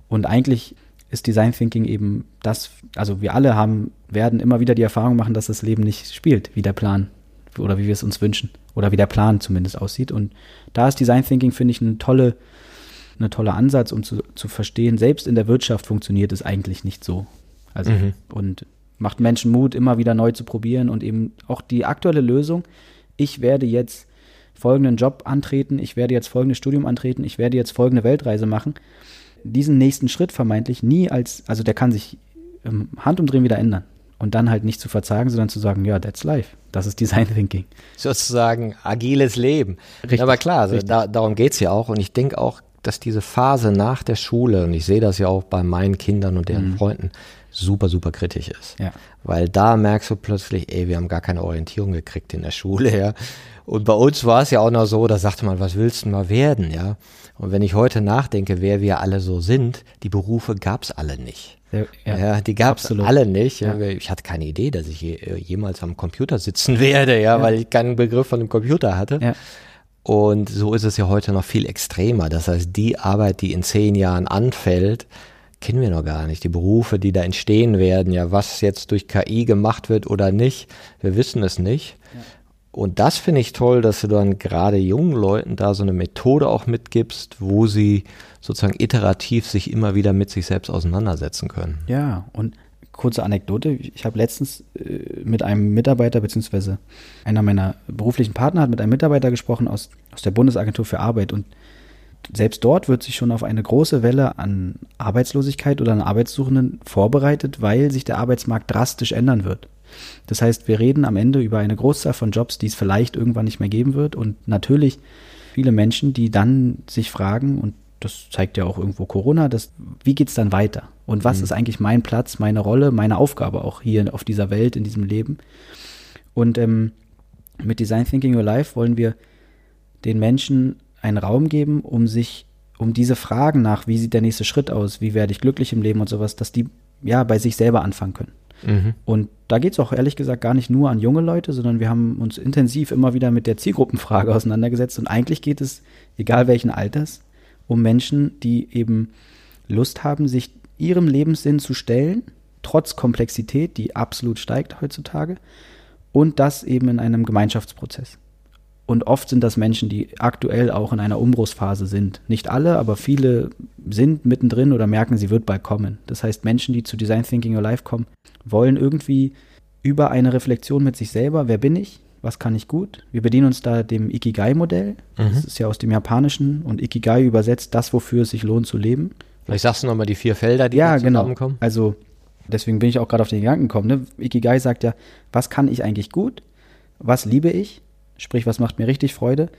Und eigentlich ist Design Thinking eben das, also wir alle haben, werden immer wieder die Erfahrung machen, dass das Leben nicht spielt, wie der Plan oder wie wir es uns wünschen oder wie der Plan zumindest aussieht. Und da ist Design Thinking, finde ich, eine tolle ein toller Ansatz, um zu, zu verstehen, selbst in der Wirtschaft funktioniert es eigentlich nicht so. Also mhm. und macht Menschen Mut, immer wieder neu zu probieren und eben auch die aktuelle Lösung, ich werde jetzt folgenden Job antreten, ich werde jetzt folgendes Studium antreten, ich werde jetzt folgende Weltreise machen. Diesen nächsten Schritt vermeintlich nie als, also der kann sich im Handumdrehen wieder ändern. Und dann halt nicht zu verzagen, sondern zu sagen, ja, that's life. Das ist Design Thinking. Sozusagen agiles Leben. Richtig, Aber klar, also da, darum geht's ja auch. Und ich denke auch, dass diese Phase nach der Schule, und ich sehe das ja auch bei meinen Kindern und deren mhm. Freunden, super, super kritisch ist. Ja. Weil da merkst du plötzlich, ey, wir haben gar keine Orientierung gekriegt in der Schule, ja. Und bei uns war es ja auch noch so, da sagte man, was willst du mal werden, ja. Und wenn ich heute nachdenke, wer wir alle so sind, die Berufe gab's alle nicht. Ja, ja, die gab's alle nicht. Ja. Ich hatte keine Idee, dass ich jemals am Computer sitzen werde, ja, weil ich keinen Begriff von dem Computer hatte. Und so ist es ja heute noch viel extremer. Das heißt, die Arbeit, die in zehn Jahren anfällt, kennen wir noch gar nicht. Die Berufe, die da entstehen werden, ja, was jetzt durch KI gemacht wird oder nicht, wir wissen es nicht. Ja. Und das finde ich toll, dass du dann gerade jungen Leuten da so eine Methode auch mitgibst, wo sie sozusagen iterativ sich immer wieder mit sich selbst auseinandersetzen können. Ja, und kurze Anekdote. Ich habe letztens äh, mit einem Mitarbeiter, beziehungsweise einer meiner beruflichen Partner hat mit einem Mitarbeiter gesprochen aus, aus der Bundesagentur für Arbeit und selbst dort wird sich schon auf eine große Welle an Arbeitslosigkeit oder an Arbeitssuchenden vorbereitet, weil sich der Arbeitsmarkt drastisch ändern wird. Das heißt, wir reden am Ende über eine Großzahl von Jobs, die es vielleicht irgendwann nicht mehr geben wird und natürlich viele Menschen, die dann sich fragen, und das zeigt ja auch irgendwo Corona, dass, wie geht es dann weiter? Und was mhm. ist eigentlich mein Platz, meine Rolle, meine Aufgabe auch hier auf dieser Welt, in diesem Leben? Und ähm, mit Design Thinking Your Life wollen wir den Menschen einen Raum geben, um sich, um diese Fragen nach, wie sieht der nächste Schritt aus, wie werde ich glücklich im Leben und sowas, dass die ja bei sich selber anfangen können. Mhm. Und da geht es auch ehrlich gesagt gar nicht nur an junge Leute, sondern wir haben uns intensiv immer wieder mit der Zielgruppenfrage auseinandergesetzt. Und eigentlich geht es, egal welchen Alters, um Menschen, die eben Lust haben, sich ihrem Lebenssinn zu stellen, trotz Komplexität, die absolut steigt heutzutage, und das eben in einem Gemeinschaftsprozess. Und oft sind das Menschen, die aktuell auch in einer Umbruchsphase sind. Nicht alle, aber viele sind mittendrin oder merken, sie wird bald kommen. Das heißt, Menschen, die zu Design Thinking Your Life kommen, wollen irgendwie über eine Reflexion mit sich selber, wer bin ich, was kann ich gut? Wir bedienen uns da dem Ikigai-Modell. Mhm. Das ist ja aus dem Japanischen und Ikigai übersetzt das, wofür es sich lohnt zu leben. Vielleicht sagst du nochmal die vier Felder, die ja, genau. Also deswegen bin ich auch gerade auf den Gedanken gekommen. Ne? Ikigai sagt ja, was kann ich eigentlich gut? Was liebe ich? Sprich, was macht mir richtig Freude?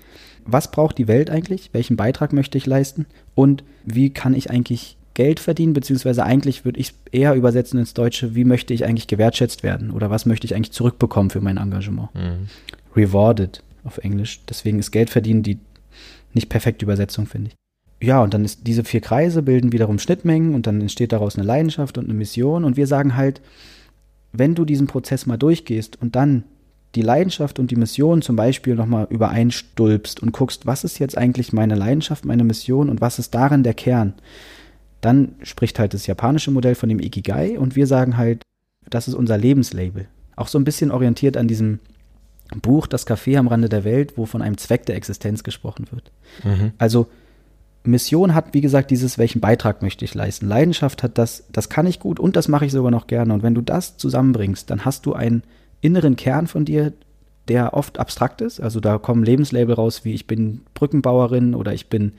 Was braucht die Welt eigentlich? Welchen Beitrag möchte ich leisten? Und wie kann ich eigentlich Geld verdienen? Beziehungsweise eigentlich würde ich es eher übersetzen ins Deutsche, wie möchte ich eigentlich gewertschätzt werden? Oder was möchte ich eigentlich zurückbekommen für mein Engagement? Mhm. Rewarded auf Englisch. Deswegen ist Geld verdienen die nicht perfekte Übersetzung, finde ich. Ja, und dann ist diese vier Kreise bilden wiederum Schnittmengen und dann entsteht daraus eine Leidenschaft und eine Mission. Und wir sagen halt, wenn du diesen Prozess mal durchgehst und dann die Leidenschaft und die Mission zum Beispiel nochmal übereinstülpst und guckst, was ist jetzt eigentlich meine Leidenschaft, meine Mission und was ist darin der Kern, dann spricht halt das japanische Modell von dem Ikigai und wir sagen halt, das ist unser Lebenslabel. Auch so ein bisschen orientiert an diesem Buch Das Café am Rande der Welt, wo von einem Zweck der Existenz gesprochen wird. Mhm. Also Mission hat, wie gesagt, dieses, welchen Beitrag möchte ich leisten. Leidenschaft hat das, das kann ich gut und das mache ich sogar noch gerne. Und wenn du das zusammenbringst, dann hast du einen inneren Kern von dir, der oft abstrakt ist. Also da kommen Lebenslabel raus, wie ich bin Brückenbauerin oder ich bin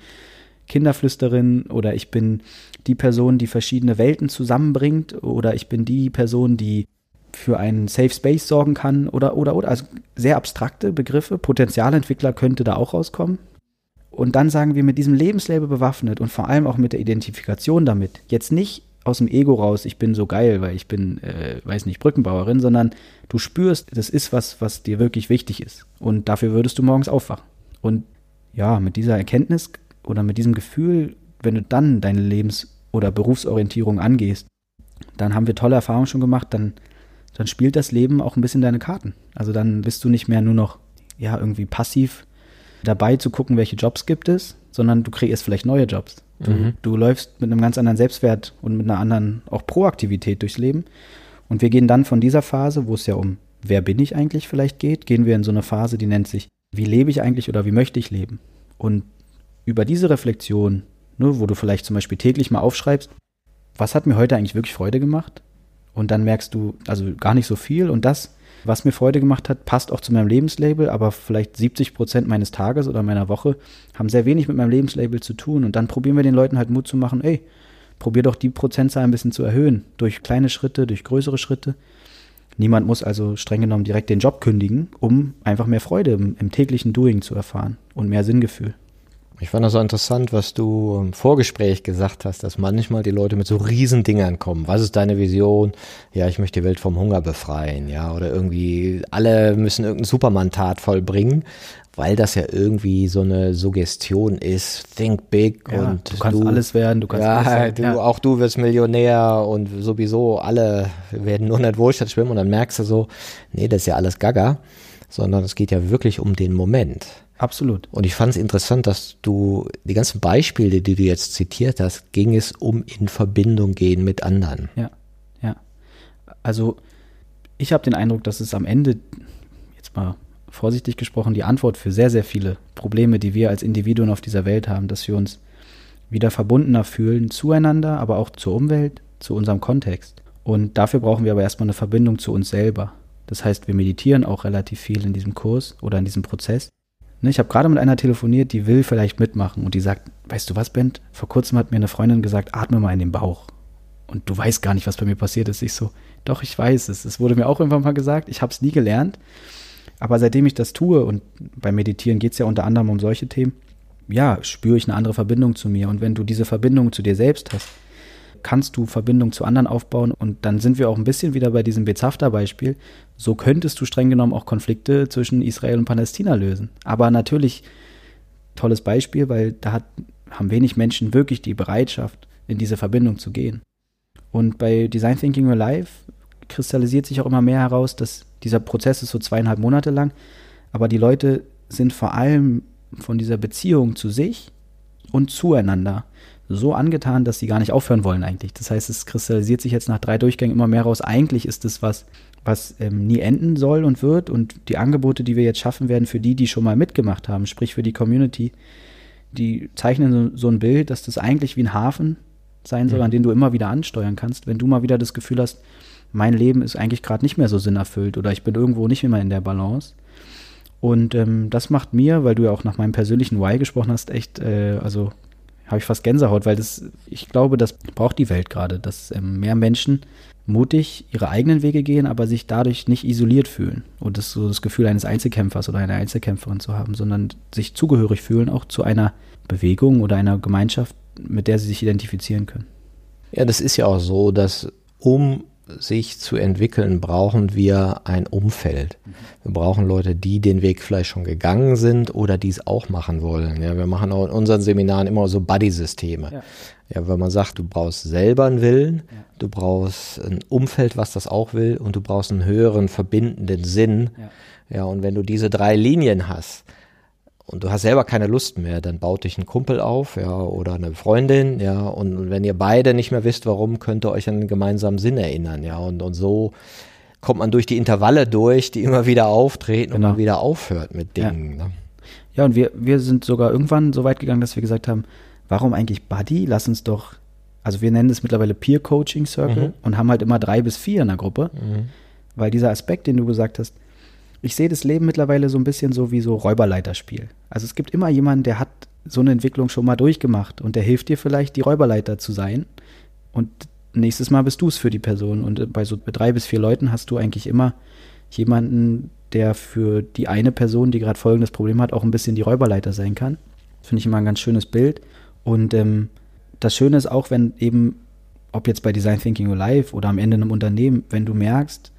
Kinderflüsterin oder ich bin die Person, die verschiedene Welten zusammenbringt oder ich bin die Person, die für einen Safe Space sorgen kann oder oder oder also sehr abstrakte Begriffe. Potenzialentwickler könnte da auch rauskommen. Und dann sagen wir mit diesem Lebenslabel bewaffnet und vor allem auch mit der Identifikation damit, jetzt nicht aus dem Ego raus, ich bin so geil, weil ich bin, äh, weiß nicht, Brückenbauerin, sondern du spürst, das ist was, was dir wirklich wichtig ist. Und dafür würdest du morgens aufwachen. Und ja, mit dieser Erkenntnis oder mit diesem Gefühl, wenn du dann deine Lebens- oder Berufsorientierung angehst, dann haben wir tolle Erfahrungen schon gemacht, dann, dann spielt das Leben auch ein bisschen deine Karten. Also dann bist du nicht mehr nur noch, ja, irgendwie passiv dabei zu gucken, welche Jobs gibt es, sondern du kreierst vielleicht neue Jobs. Du, Mhm. du läufst mit einem ganz anderen Selbstwert und mit einer anderen auch Proaktivität durchs Leben. Und wir gehen dann von dieser Phase, wo es ja um wer bin ich eigentlich vielleicht geht, gehen wir in so eine Phase, die nennt sich, wie lebe ich eigentlich oder wie möchte ich leben? Und über diese Reflexion, ne, wo du vielleicht zum Beispiel täglich mal aufschreibst, was hat mir heute eigentlich wirklich Freude gemacht? Und dann merkst du, also gar nicht so viel. Und das, was mir Freude gemacht hat, passt auch zu meinem Lebenslabel, aber vielleicht 70 Prozent meines Tages oder meiner Woche haben sehr wenig mit meinem Lebenslabel zu tun. Und dann probieren wir den Leuten halt Mut zu machen, ey, probier doch die Prozentzahl ein bisschen zu erhöhen. Durch kleine Schritte, durch größere Schritte. Niemand muss also streng genommen direkt den Job kündigen, um einfach mehr Freude im, im täglichen Doing zu erfahren und mehr Sinngefühl. Ich fand das so interessant, was du im Vorgespräch gesagt hast, dass manchmal die Leute mit so riesen Dingern kommen. Was ist deine Vision? Ja, ich möchte die Welt vom Hunger befreien, ja, oder irgendwie alle müssen irgendeine Superman-Tat vollbringen, weil das ja irgendwie so eine Suggestion ist. Think big Ja, und du kannst alles werden, du kannst ja, alles sein. du, Ja. auch du wirst Millionär und sowieso alle werden nur nicht Wohlstand schwimmen und dann merkst du so, nee, das ist ja alles Gaga, sondern es geht ja wirklich um den Moment. Absolut. Und ich fand es interessant, dass du die ganzen Beispiele, die du jetzt zitiert hast, ging es um in Verbindung gehen mit anderen. Ja, ja. Also ich habe den Eindruck, dass es am Ende, jetzt mal vorsichtig gesprochen, die Antwort für sehr, sehr viele Probleme, die wir als Individuen auf dieser Welt haben, dass wir uns wieder verbundener fühlen zueinander, aber auch zur Umwelt, zu unserem Kontext. Und dafür brauchen wir aber erstmal eine Verbindung zu uns selber. Das heißt, wir meditieren auch relativ viel in diesem Kurs oder in diesem Prozess. Ne, Ich habe gerade mit einer telefoniert, die will vielleicht mitmachen und die sagt, weißt du was, Bent? Vor kurzem hat mir eine Freundin gesagt, atme mal in den Bauch. Und du weißt gar nicht, was bei mir passiert ist. Ich so, doch, ich weiß es. Es wurde mir auch irgendwann mal gesagt. Ich habe es nie gelernt. Aber seitdem ich das tue, und beim Meditieren geht es ja unter anderem um solche Themen, ja, spüre ich eine andere Verbindung zu mir. Und wenn du diese Verbindung zu dir selbst hast, kannst du Verbindung zu anderen aufbauen. Und dann sind wir auch ein bisschen wieder bei diesem Bezafta-Beispiel. So könntest du streng genommen auch Konflikte zwischen Israel und Palästina lösen. Aber natürlich, tolles Beispiel, weil da hat, haben wenig Menschen wirklich die Bereitschaft, in diese Verbindung zu gehen. Und bei Design Thinking Life kristallisiert sich auch immer mehr heraus, dass dieser Prozess ist so zweieinhalb Monate lang, aber die Leute sind vor allem von dieser Beziehung zu sich und zueinander so angetan, dass sie gar nicht aufhören wollen eigentlich. Das heißt, es kristallisiert sich jetzt nach drei Durchgängen immer mehr raus. Eigentlich ist es was, was ähm, nie enden soll und wird. Und die Angebote, die wir jetzt schaffen werden für die, die schon mal mitgemacht haben, sprich für die Community, die zeichnen so, so ein Bild, dass das eigentlich wie ein Hafen sein soll, Mhm. an den du immer wieder ansteuern kannst. Wenn du mal wieder das Gefühl hast, mein Leben ist eigentlich gerade nicht mehr so sinnerfüllt oder ich bin irgendwo nicht mehr in der Balance. Und ähm, das macht mir, weil du ja auch nach meinem persönlichen Why gesprochen hast, echt, äh, also habe ich fast Gänsehaut, weil das, ich glaube, das braucht die Welt gerade, dass ähm, mehr Menschen mutig ihre eigenen Wege gehen, aber sich dadurch nicht isoliert fühlen und das so das Gefühl eines Einzelkämpfers oder einer Einzelkämpferin zu haben, sondern sich zugehörig fühlen auch zu einer Bewegung oder einer Gemeinschaft, mit der sie sich identifizieren können. Ja, das ist ja auch so, dass um sich zu entwickeln, brauchen wir ein Umfeld. Wir brauchen Leute, die den Weg vielleicht schon gegangen sind oder die es auch machen wollen. Ja, wir machen auch in unseren Seminaren immer so Buddy-Systeme. Ja. ja, wenn man sagt, du brauchst selber einen Willen, ja. du brauchst ein Umfeld, was das auch will, und du brauchst einen höheren verbindenden Sinn. Ja, ja und wenn du diese drei Linien hast, und du hast selber keine Lust mehr, dann baut dich ein Kumpel auf, ja, oder eine Freundin, ja, und wenn ihr beide nicht mehr wisst, warum, könnt ihr euch an einen gemeinsamen Sinn erinnern, ja, und, und so kommt man durch die Intervalle durch, die immer wieder auftreten genau. und man wieder aufhört mit Dingen. Ja, ne? ja und wir, wir sind sogar irgendwann so weit gegangen, dass wir gesagt haben, warum eigentlich Buddy? Lass uns doch, also wir nennen es mittlerweile Peer Coaching Circle mhm. und haben halt immer drei bis vier in der Gruppe, mhm. weil dieser Aspekt, den du gesagt hast, ich sehe das Leben mittlerweile so ein bisschen so wie so Räuberleiterspiel. Also es gibt immer jemanden, der hat so eine Entwicklung schon mal durchgemacht und der hilft dir vielleicht, die Räuberleiter zu sein. Und nächstes Mal bist du es für die Person. Und bei so drei bis vier Leuten hast du eigentlich immer jemanden, der für die eine Person, die gerade folgendes Problem hat, auch ein bisschen die Räuberleiter sein kann. Finde ich immer ein ganz schönes Bild. Und ähm, das Schöne ist auch, wenn eben, ob jetzt bei Design Thinking Alive oder am Ende in einem Unternehmen, wenn du merkst,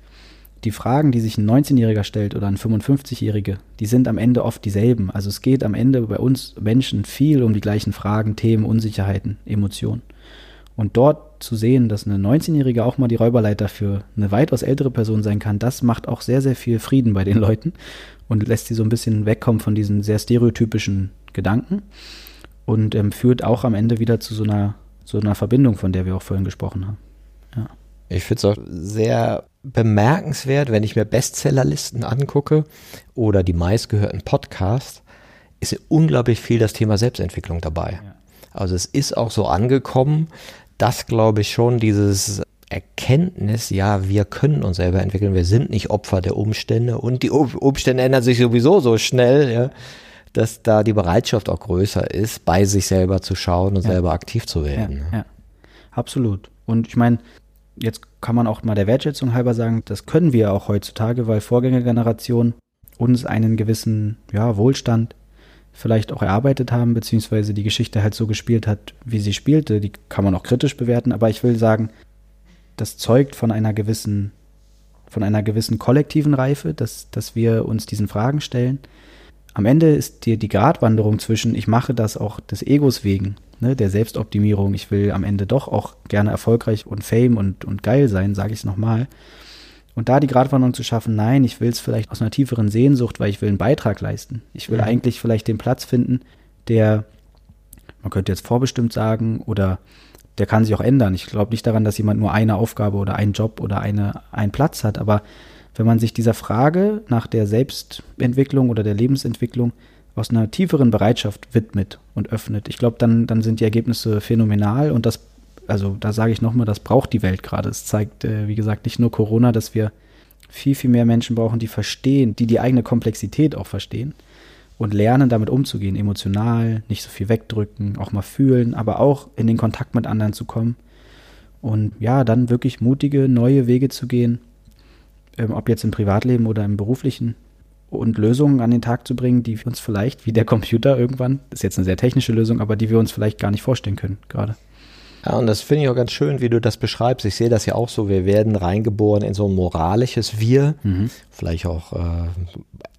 die Fragen, die sich ein 19-Jähriger stellt oder ein 55-Jährige, die sind am Ende oft dieselben. Also es geht am Ende bei uns Menschen viel um die gleichen Fragen, Themen, Unsicherheiten, Emotionen. Und dort zu sehen, dass eine 19-Jährige auch mal die Räuberleiter für eine weitaus ältere Person sein kann, das macht auch sehr, sehr viel Frieden bei den Leuten und lässt sie so ein bisschen wegkommen von diesen sehr stereotypischen Gedanken und ähm, führt auch am Ende wieder zu so einer, so einer Verbindung, von der wir auch vorhin gesprochen haben. Ja. Ich finde es auch sehr bemerkenswert, wenn ich mir Bestsellerlisten angucke oder die meistgehörten Podcasts, ist unglaublich viel das Thema Selbstentwicklung dabei. Ja. Also es ist auch so angekommen, dass, glaube ich, schon dieses Erkenntnis, ja, wir können uns selber entwickeln, wir sind nicht Opfer der Umstände und die Umstände ändern sich sowieso so schnell, ja, dass da die Bereitschaft auch größer ist, bei sich selber zu schauen und ja. selber aktiv zu werden. Ja, ja. Absolut. Und ich meine, jetzt kann man auch mal der Wertschätzung halber sagen, das können wir auch heutzutage, weil Vorgängergenerationen uns einen gewissen ja, Wohlstand vielleicht auch erarbeitet haben, beziehungsweise die Geschichte halt so gespielt hat, wie sie spielte. Die kann man auch kritisch bewerten, aber ich will sagen, das zeugt von einer gewissen, von einer gewissen kollektiven Reife, dass, dass wir uns diesen Fragen stellen. Am Ende ist dir die Gratwanderung zwischen, ich mache das auch des Egos wegen ne, der Selbstoptimierung, ich will am Ende doch auch gerne erfolgreich und fame und, und geil sein, sage ich es nochmal. Und da die Gratwanderung zu schaffen, nein, ich will es vielleicht aus einer tieferen Sehnsucht, weil ich will einen Beitrag leisten. Ich will ja. eigentlich vielleicht den Platz finden, der, man könnte jetzt vorbestimmt sagen, oder der kann sich auch ändern. Ich glaube nicht daran, dass jemand nur eine Aufgabe oder einen Job oder eine, einen Platz hat, aber wenn man sich dieser Frage nach der Selbstentwicklung oder der Lebensentwicklung aus einer tieferen Bereitschaft widmet und öffnet, ich glaube, dann, dann sind die Ergebnisse phänomenal und das, also da sage ich nochmal, das braucht die Welt gerade. Es zeigt, äh, wie gesagt, nicht nur Corona, dass wir viel, viel mehr Menschen brauchen, die verstehen, die die eigene Komplexität auch verstehen und lernen, damit umzugehen, emotional, nicht so viel wegdrücken, auch mal fühlen, aber auch in den Kontakt mit anderen zu kommen und ja, dann wirklich mutige, neue Wege zu gehen, ähm, ob jetzt im Privatleben oder im beruflichen, und Lösungen an den Tag zu bringen, die wir uns vielleicht, wie der Computer irgendwann, das ist jetzt eine sehr technische Lösung, aber die wir uns vielleicht gar nicht vorstellen können gerade. Ja, und das finde ich auch ganz schön, wie du das beschreibst. Ich sehe das ja auch so, wir werden reingeboren in so ein moralisches Wir, mhm. vielleicht auch äh,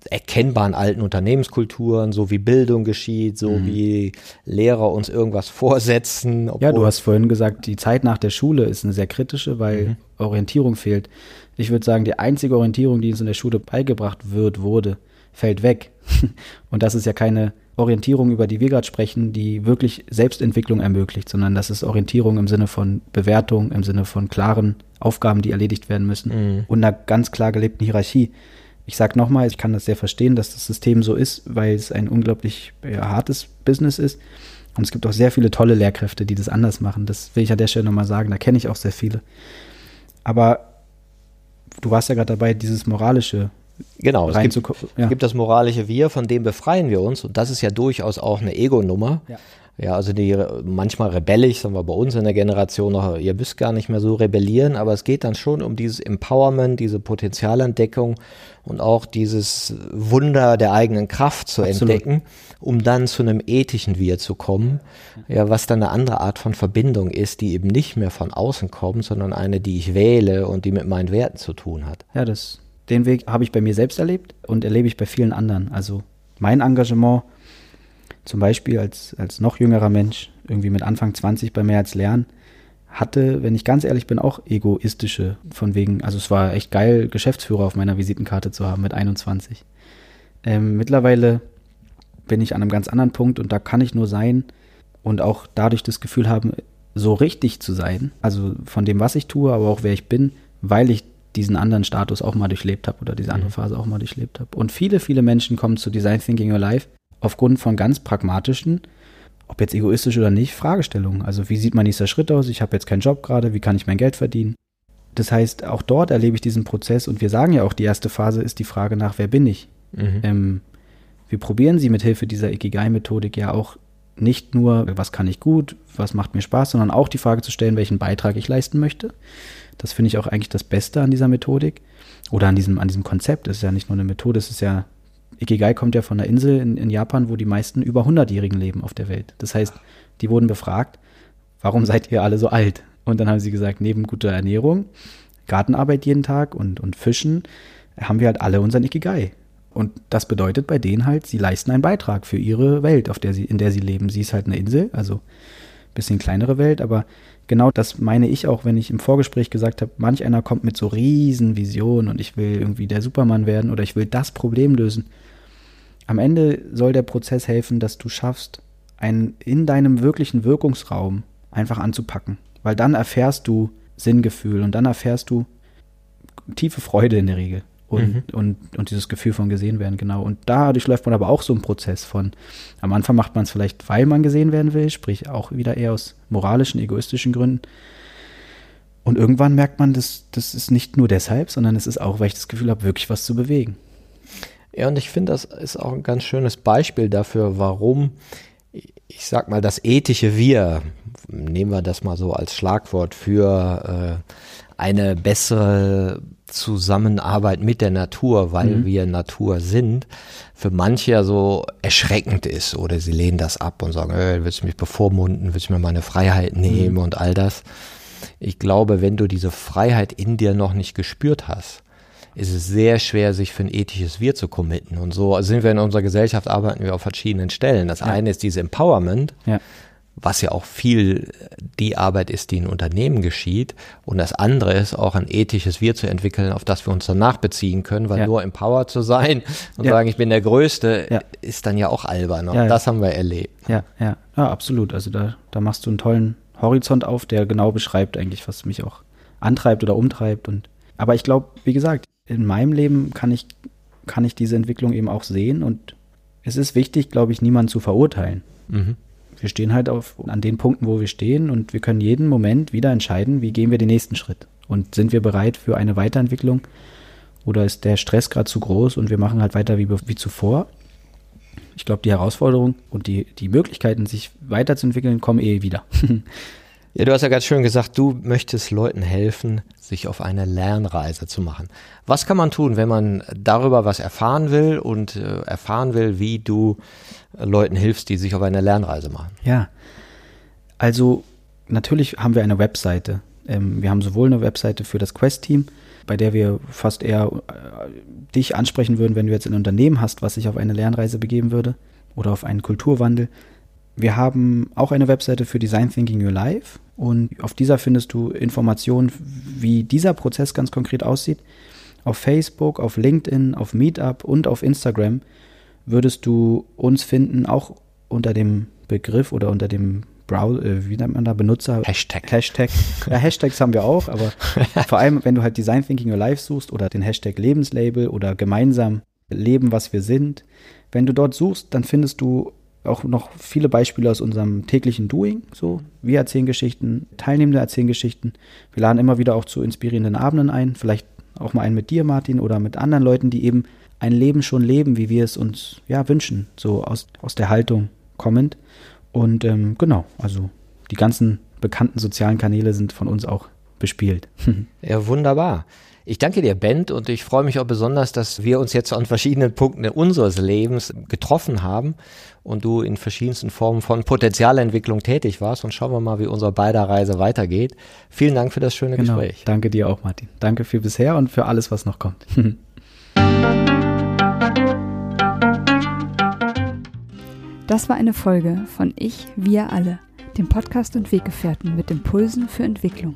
erkennbaren alten Unternehmenskulturen, so wie Bildung geschieht, so mhm. wie Lehrer uns irgendwas vorsetzen. Ja, du hast vorhin gesagt, die Zeit nach der Schule ist eine sehr kritische, weil mhm. Orientierung fehlt. Ich würde sagen, die einzige Orientierung, die uns in der Schule beigebracht wird, wurde, fällt weg. Und das ist ja keine Orientierung, über die wir gerade sprechen, die wirklich Selbstentwicklung ermöglicht, sondern das ist Orientierung im Sinne von Bewertung, im Sinne von klaren Aufgaben, die erledigt werden müssen mhm. und einer ganz klar gelebten Hierarchie. Ich sage nochmal, ich kann das sehr verstehen, dass das System so ist, weil es ein unglaublich ja, hartes Business ist. Und es gibt auch sehr viele tolle Lehrkräfte, die das anders machen. Das will ich an der Stelle nochmal sagen. Da kenne ich auch sehr viele. Aber du warst ja gerade dabei, dieses moralische Genau, es gibt, ja. gibt, das moralische Wir, von dem befreien wir uns. Und das ist ja durchaus auch eine Ego-Nummer. Ja. Ja, also die manchmal rebellisch, sagen wir bei uns in der Generation noch, ihr müsst gar nicht mehr so rebellieren, aber es geht dann schon um dieses Empowerment, diese Potenzialentdeckung und auch dieses Wunder der eigenen Kraft zu Absolut. entdecken, um dann zu einem ethischen Wir zu kommen, ja, was dann eine andere Art von Verbindung ist, die eben nicht mehr von außen kommt, sondern eine, die ich wähle und die mit meinen Werten zu tun hat. Ja, das, den Weg habe ich bei mir selbst erlebt und erlebe ich bei vielen anderen. Also mein Engagement zum Beispiel als, als noch jüngerer Mensch, irgendwie mit Anfang 20 bei mehr als Lernen, hatte, wenn ich ganz ehrlich bin, auch egoistische von wegen, also es war echt geil, Geschäftsführer auf meiner Visitenkarte zu haben mit 21. Ähm, mittlerweile bin ich an einem ganz anderen Punkt und da kann ich nur sein und auch dadurch das Gefühl haben, so richtig zu sein, also von dem, was ich tue, aber auch wer ich bin, weil ich diesen anderen Status auch mal durchlebt habe oder diese andere mhm. Phase auch mal durchlebt habe. Und viele, viele Menschen kommen zu Design Thinking Your Life aufgrund von ganz pragmatischen, ob jetzt egoistisch oder nicht, Fragestellungen. Also wie sieht mein nächster Schritt aus? Ich habe jetzt keinen Job gerade, wie kann ich mein Geld verdienen? Das heißt, auch dort erlebe ich diesen Prozess und wir sagen ja auch, die erste Phase ist die Frage nach, wer bin ich? Mhm. Ähm, wir probieren sie mit Hilfe dieser Ikigai-Methodik ja auch nicht nur, was kann ich gut, was macht mir Spaß, sondern auch die Frage zu stellen, welchen Beitrag ich leisten möchte. Das finde ich auch eigentlich das Beste an dieser Methodik oder an diesem, an diesem Konzept. Es ist ja nicht nur eine Methode, es ist ja Ikigai kommt ja von einer Insel in, in Japan, wo die meisten über 100-Jährigen leben auf der Welt. Das heißt, die wurden befragt, warum seid ihr alle so alt? Und dann haben sie gesagt, neben guter Ernährung, Gartenarbeit jeden Tag und, und Fischen, haben wir halt alle unseren Ikigai. Und das bedeutet bei denen halt, sie leisten einen Beitrag für ihre Welt, auf der sie, in der sie leben. Sie ist halt eine Insel, also ein bisschen kleinere Welt, aber genau das meine ich auch, wenn ich im Vorgespräch gesagt habe, manch einer kommt mit so riesen Visionen und ich will irgendwie der Supermann werden oder ich will das Problem lösen. Am Ende soll der Prozess helfen, dass du schaffst, einen in deinem wirklichen Wirkungsraum einfach anzupacken. Weil dann erfährst du Sinngefühl und dann erfährst du tiefe Freude in der Regel und, mhm. und, und dieses Gefühl von gesehen werden, genau. Und dadurch läuft man aber auch so einen Prozess von, am Anfang macht man es vielleicht, weil man gesehen werden will, sprich auch wieder eher aus moralischen, egoistischen Gründen. Und irgendwann merkt man, dass das ist nicht nur deshalb, sondern es ist auch, weil ich das Gefühl habe, wirklich was zu bewegen. Ja, und ich finde, das ist auch ein ganz schönes Beispiel dafür, warum, ich sag mal, das ethische Wir, nehmen wir das mal so als Schlagwort für äh, eine bessere Zusammenarbeit mit der Natur, weil mhm. wir Natur sind, für manche ja so erschreckend ist oder sie lehnen das ab und sagen, äh, willst du mich bevormunden, willst du mir meine Freiheit nehmen mhm. und all das. Ich glaube, wenn du diese Freiheit in dir noch nicht gespürt hast, ist es sehr schwer, sich für ein ethisches Wir zu committen. Und so sind wir in unserer Gesellschaft, arbeiten wir auf verschiedenen Stellen. Das ja. eine ist dieses Empowerment, ja. Was ja auch viel die Arbeit ist, die in Unternehmen geschieht. Und das andere ist auch ein ethisches Wir zu entwickeln, auf das wir uns danach beziehen können, weil ja. nur empowered zu sein und sagen, ich bin der Größte, ist dann ja auch albern. Und das haben wir erlebt. Ja, ja, ja, absolut. Also da, da machst du einen tollen Horizont auf, der genau beschreibt eigentlich, was mich auch antreibt oder umtreibt. Und aber ich glaube, wie gesagt, in meinem Leben kann ich, kann ich diese Entwicklung eben auch sehen und es ist wichtig, glaube ich, niemanden zu verurteilen. Mhm. Wir stehen halt auf, an den Punkten, wo wir stehen und wir können jeden Moment wieder entscheiden, wie gehen wir den nächsten Schritt. Und sind wir bereit für eine Weiterentwicklung oder ist der Stress gerade zu groß und wir machen halt weiter wie, wie zuvor? Ich glaube, die Herausforderung und die, die Möglichkeiten, sich weiterzuentwickeln, kommen eh wieder. Ja, du hast ja ganz schön gesagt, du möchtest Leuten helfen, sich auf eine Lernreise zu machen. Was kann man tun, wenn man darüber was erfahren will und äh, erfahren will, wie du Leuten hilfst, die sich auf eine Lernreise machen? Ja, also natürlich haben wir eine Webseite. Ähm, wir haben sowohl eine Webseite für das Quest-Team, bei der wir fast eher äh, dich ansprechen würden, wenn du jetzt ein Unternehmen hast, was sich auf eine Lernreise begeben würde oder auf einen Kulturwandel. Wir haben auch eine Webseite für Design Thinking Your Life und auf dieser findest du Informationen, wie dieser Prozess ganz konkret aussieht. Auf Facebook, auf LinkedIn, auf Meetup und auf Instagram würdest du uns finden, auch unter dem Begriff oder unter dem Browser, äh, wie nennt man da, Benutzer? Hashtag. Hashtag. Ja, Hashtags haben wir auch, aber vor allem, wenn du halt Design Thinking Your Life suchst oder den Hashtag Lebenslabel oder gemeinsam leben, was wir sind. Wenn du dort suchst, dann findest du auch noch viele Beispiele aus unserem täglichen Doing. So, wir erzählen Geschichten, Teilnehmende erzählen Geschichten. Wir laden immer wieder auch zu inspirierenden Abenden ein. Vielleicht auch mal einen mit dir, Martin, oder mit anderen Leuten, die eben ein Leben schon leben, wie wir es uns ja wünschen, so aus, aus der Haltung kommend. Und ähm, genau, also die ganzen bekannten sozialen Kanäle sind von uns auch bespielt. ja, wunderbar. Ich danke dir, Bent, und ich freue mich auch besonders, dass wir uns jetzt an verschiedenen Punkten unseres Lebens getroffen haben und du in verschiedensten Formen von Potenzialentwicklung tätig warst. Und schauen wir mal, wie unsere beider Reise weitergeht. Vielen Dank für das schöne genau. Gespräch. Danke dir auch, Martin. Danke für bisher und für alles, was noch kommt. Das war eine Folge von Ich, wir alle, dem Podcast und Weggefährten mit Impulsen für Entwicklung.